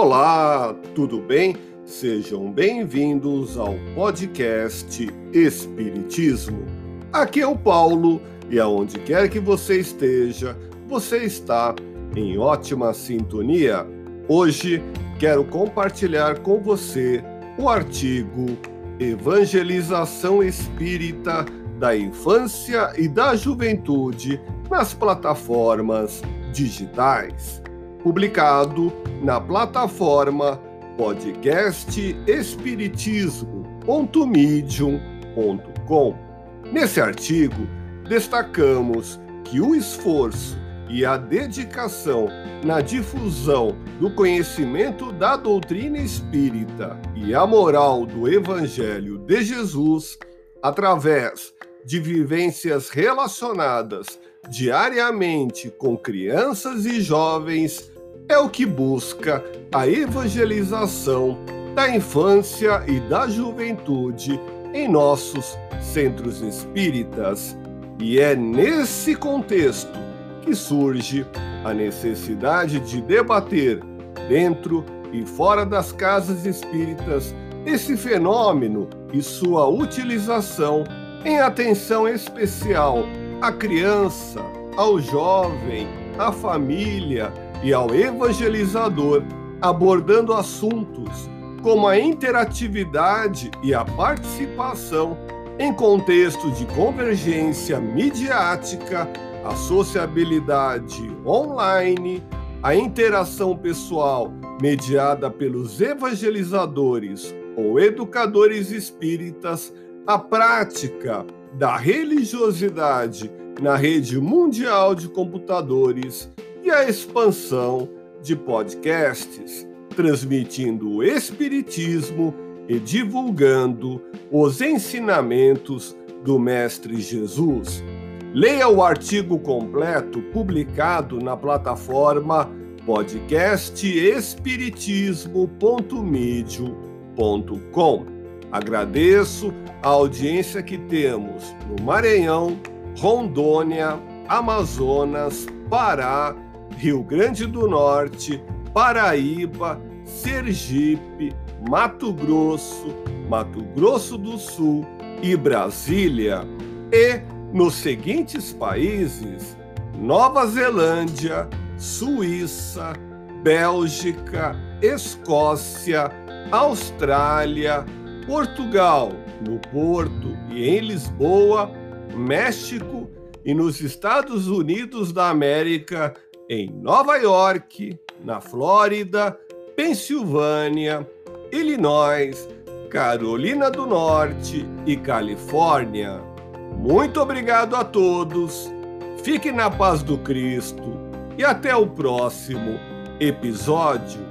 Olá, tudo bem? Sejam bem-vindos ao podcast Espiritismo. Aqui é o Paulo e aonde quer que você esteja, você está em ótima sintonia. Hoje quero compartilhar com você o artigo Evangelização Espírita da Infância e da Juventude nas plataformas digitais publicado na plataforma podcastespiritismo.medium.com. Nesse artigo, destacamos que o esforço e a dedicação na difusão do conhecimento da doutrina espírita e a moral do Evangelho de Jesus, através de vivências relacionadas diariamente com crianças e jovens é o que busca a evangelização da infância e da juventude em nossos centros espíritas. E é nesse contexto que surge a necessidade de debater, dentro e fora das casas espíritas, esse fenômeno e sua utilização em atenção especial à criança, ao jovem, à família e ao evangelizador, abordando assuntos como a interatividade e a participação em contexto de convergência midiática, a sociabilidade online, a interação pessoal mediada pelos evangelizadores ou educadores espíritas, a prática da religiosidade na rede mundial de computadores e a expansão de podcasts, transmitindo o Espiritismo e divulgando os ensinamentos do Mestre Jesus. Leia o artigo completo publicado na plataforma podcastespiritismo.medium.com. Agradeço a audiência que temos no Maranhão, Rondônia, Amazonas, Pará, Rio Grande do Norte, Paraíba, Sergipe, Mato Grosso, Mato Grosso do Sul e Brasília. E nos seguintes países: Nova Zelândia, Suíça, Bélgica, Escócia, Austrália, Portugal, no Porto e em Lisboa, México e nos Estados Unidos da América, em Nova York, na Flórida, Pensilvânia, Illinois, Carolina do Norte e Califórnia. Muito obrigado a todos, fique na paz do Cristo e até o próximo episódio.